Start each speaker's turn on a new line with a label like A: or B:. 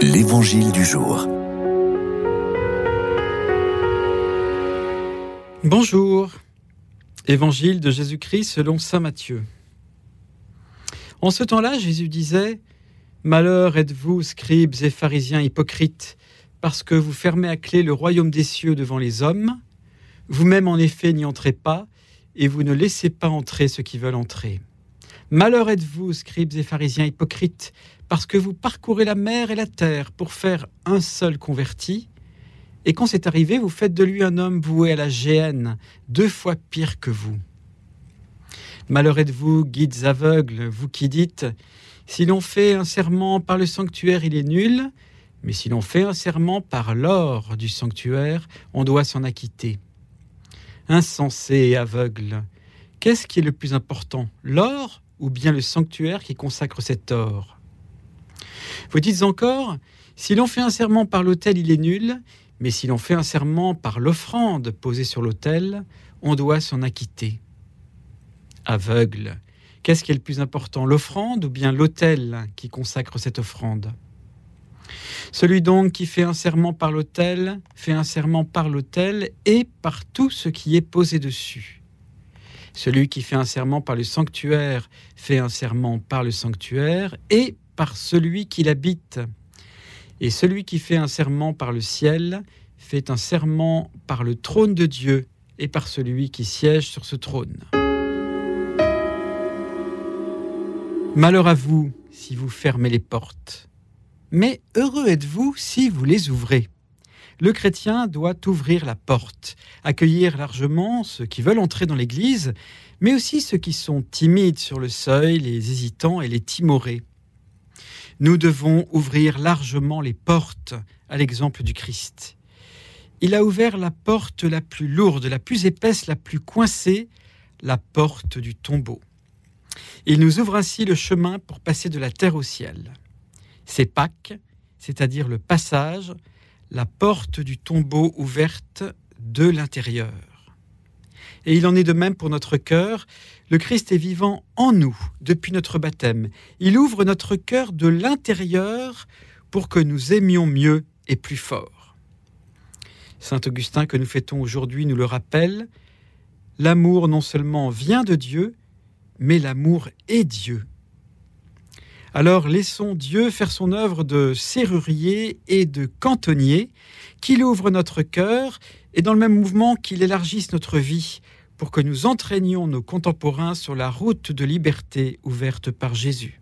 A: L'Évangile du jour.
B: Bonjour. Évangile de Jésus-Christ selon Saint Matthieu. En ce temps-là, Jésus disait Malheur êtes-vous, scribes et pharisiens hypocrites, parce que vous fermez à clé le royaume des cieux devant les hommes. Vous-même, en effet, n'y entrez pas, et vous ne laissez pas entrer ceux qui veulent entrer. Malheur êtes-vous, scribes et pharisiens hypocrites, parce que vous parcourez la mer et la terre pour faire un seul converti, et quand c'est arrivé, vous faites de lui un homme voué à la géhenne, deux fois pire que vous. Malheur êtes-vous, guides aveugles, vous qui dites Si l'on fait un serment par le sanctuaire, il est nul, mais si l'on fait un serment par l'or du sanctuaire, on doit s'en acquitter. Insensé et aveugle, qu'est-ce qui est le plus important, l'or ou bien le sanctuaire qui consacre cet or? Vous dites encore, si l'on fait un serment par l'autel, il est nul, mais si l'on fait un serment par l'offrande posée sur l'autel, on doit s'en acquitter. Aveugle, qu'est-ce qui est le plus important, l'offrande ou bien l'autel qui consacre cette offrande? Celui donc qui fait un serment par l'autel, fait un serment par l'autel et par tout ce qui est posé dessus. Celui qui fait un serment par le sanctuaire fait un serment par le sanctuaire et par celui qui l'habite. Et celui qui fait un serment par le ciel fait un serment par le trône de Dieu et par celui qui siège sur ce trône. Malheur à vous si vous fermez les portes, mais heureux êtes-vous si vous les ouvrez le chrétien doit ouvrir la porte, accueillir largement ceux qui veulent entrer dans l'Église, mais aussi ceux qui sont timides sur le seuil, les hésitants et les timorés. Nous devons ouvrir largement les portes à l'exemple du Christ. Il a ouvert la porte la plus lourde, la plus épaisse, la plus coincée, la porte du tombeau. Il nous ouvre ainsi le chemin pour passer de la terre au ciel. C'est Pâques, c'est-à-dire le passage, la porte du tombeau ouverte de l'intérieur. Et il en est de même pour notre cœur. Le Christ est vivant en nous depuis notre baptême. Il ouvre notre cœur de l'intérieur pour que nous aimions mieux et plus fort. Saint Augustin que nous fêtons aujourd'hui nous le rappelle. L'amour non seulement vient de Dieu, mais l'amour est Dieu. Alors laissons Dieu faire son œuvre de serrurier et de cantonnier, qu'il ouvre notre cœur et dans le même mouvement qu'il élargisse notre vie pour que nous entraînions nos contemporains sur la route de liberté ouverte par Jésus.